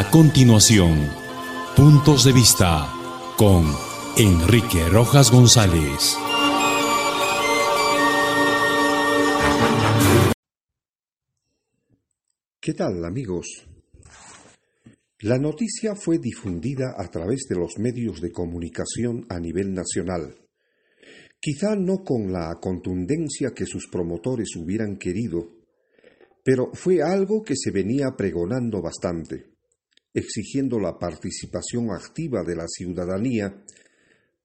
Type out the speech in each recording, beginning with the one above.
A continuación, Puntos de Vista con Enrique Rojas González. ¿Qué tal amigos? La noticia fue difundida a través de los medios de comunicación a nivel nacional, quizá no con la contundencia que sus promotores hubieran querido, pero fue algo que se venía pregonando bastante, exigiendo la participación activa de la ciudadanía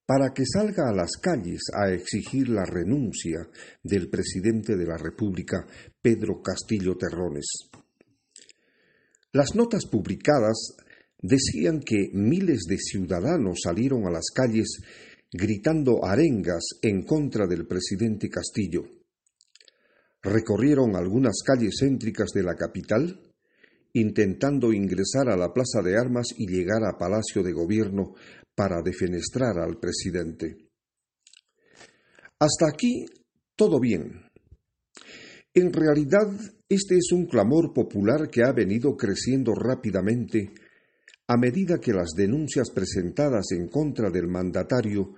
para que salga a las calles a exigir la renuncia del presidente de la República, Pedro Castillo Terrones. Las notas publicadas decían que miles de ciudadanos salieron a las calles gritando arengas en contra del presidente Castillo recorrieron algunas calles céntricas de la capital, intentando ingresar a la Plaza de Armas y llegar a Palacio de Gobierno para defenestrar al presidente. Hasta aquí todo bien. En realidad, este es un clamor popular que ha venido creciendo rápidamente a medida que las denuncias presentadas en contra del mandatario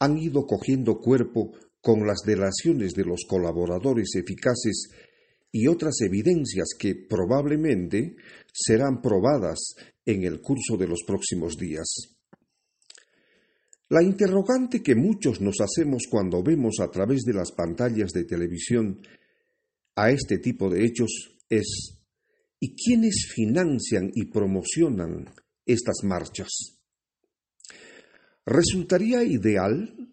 han ido cogiendo cuerpo con las delaciones de los colaboradores eficaces y otras evidencias que probablemente serán probadas en el curso de los próximos días. La interrogante que muchos nos hacemos cuando vemos a través de las pantallas de televisión a este tipo de hechos es ¿y quiénes financian y promocionan estas marchas? Resultaría ideal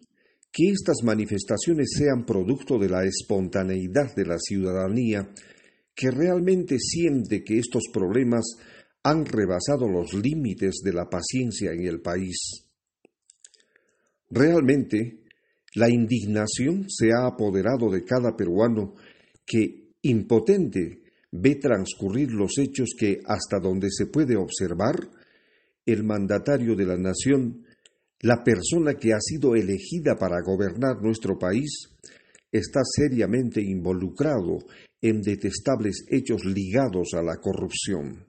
que estas manifestaciones sean producto de la espontaneidad de la ciudadanía que realmente siente que estos problemas han rebasado los límites de la paciencia en el país. Realmente, la indignación se ha apoderado de cada peruano que, impotente, ve transcurrir los hechos que, hasta donde se puede observar, el mandatario de la nación la persona que ha sido elegida para gobernar nuestro país está seriamente involucrado en detestables hechos ligados a la corrupción.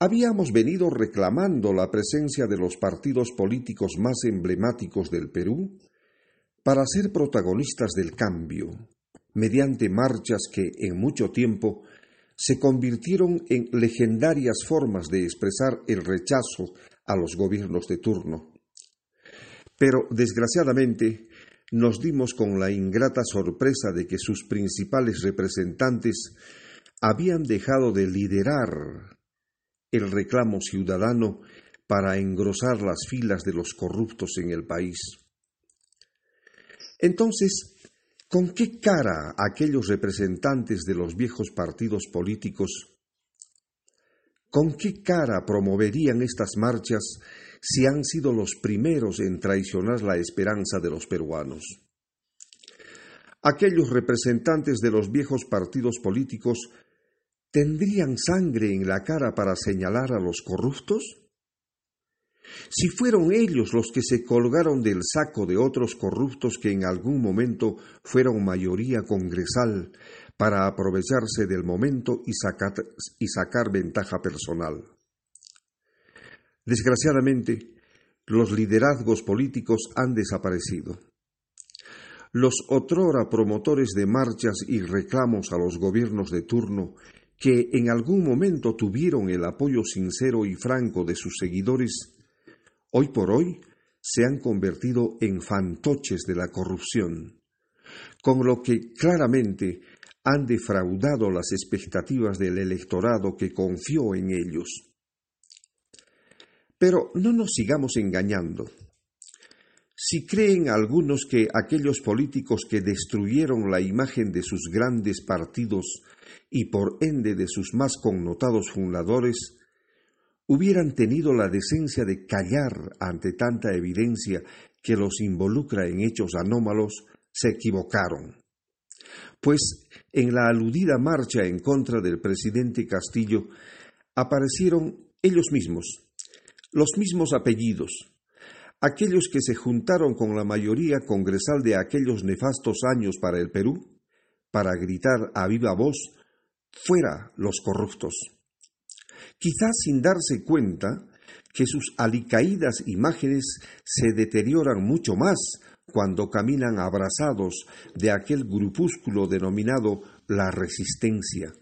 Habíamos venido reclamando la presencia de los partidos políticos más emblemáticos del Perú para ser protagonistas del cambio, mediante marchas que en mucho tiempo se convirtieron en legendarias formas de expresar el rechazo a los gobiernos de turno. Pero, desgraciadamente, nos dimos con la ingrata sorpresa de que sus principales representantes habían dejado de liderar el reclamo ciudadano para engrosar las filas de los corruptos en el país. Entonces, ¿con qué cara aquellos representantes de los viejos partidos políticos ¿Con qué cara promoverían estas marchas si han sido los primeros en traicionar la esperanza de los peruanos? Aquellos representantes de los viejos partidos políticos tendrían sangre en la cara para señalar a los corruptos? Si fueron ellos los que se colgaron del saco de otros corruptos que en algún momento fueron mayoría congresal para aprovecharse del momento y sacar, ventaja personal. Desgraciadamente, los liderazgos políticos han desaparecido. Los otrora promotores de marchas y reclamos a los gobiernos de turno que en algún momento tuvieron el apoyo sincero y franco de sus seguidores, hoy por hoy se han convertido en fantoches de la corrupción, con lo que claramente han defraudado las expectativas del electorado que confió en ellos. Pero no nos sigamos engañando. Si creen algunos que aquellos políticos que destruyeron la imagen de sus grandes partidos y por ende de sus más connotados fundadores, hubieran tenido la decencia de callar ante tanta evidencia que los involucra en hechos anómalos, se equivocaron pues en la aludida marcha en contra del presidente Castillo aparecieron ellos mismos, los mismos apellidos, aquellos que se juntaron con la mayoría congresal de aquellos nefastos años para el Perú, para gritar a viva voz, fuera los corruptos. quizás sin darse cuenta que sus alicaídas imágenes se deterioran mucho más cuando caminan abrazados de aquel grupúsculo denominado la resistencia,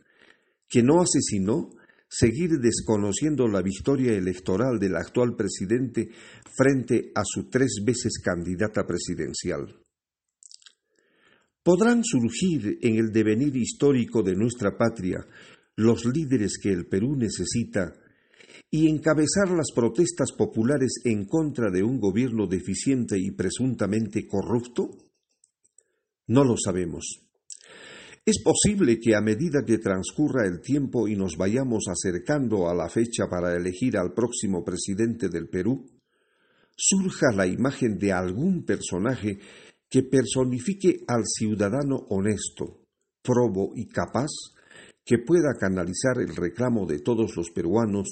que no hace sino seguir desconociendo la victoria electoral del actual presidente frente a su tres veces candidata presidencial. Podrán surgir en el devenir histórico de nuestra patria los líderes que el Perú necesita y encabezar las protestas populares en contra de un gobierno deficiente y presuntamente corrupto? No lo sabemos. Es posible que a medida que transcurra el tiempo y nos vayamos acercando a la fecha para elegir al próximo presidente del Perú, surja la imagen de algún personaje que personifique al ciudadano honesto, probo y capaz, que pueda canalizar el reclamo de todos los peruanos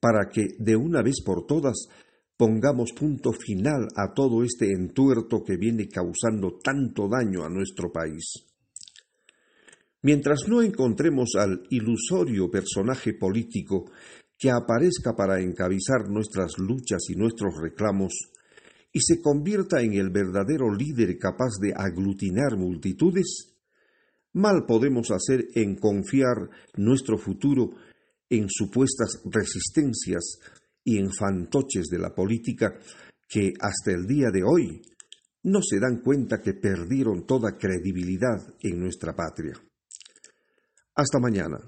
para que, de una vez por todas, pongamos punto final a todo este entuerto que viene causando tanto daño a nuestro país. Mientras no encontremos al ilusorio personaje político que aparezca para encabezar nuestras luchas y nuestros reclamos, y se convierta en el verdadero líder capaz de aglutinar multitudes, mal podemos hacer en confiar nuestro futuro en supuestas resistencias y en fantoches de la política que hasta el día de hoy no se dan cuenta que perdieron toda credibilidad en nuestra patria. Hasta mañana.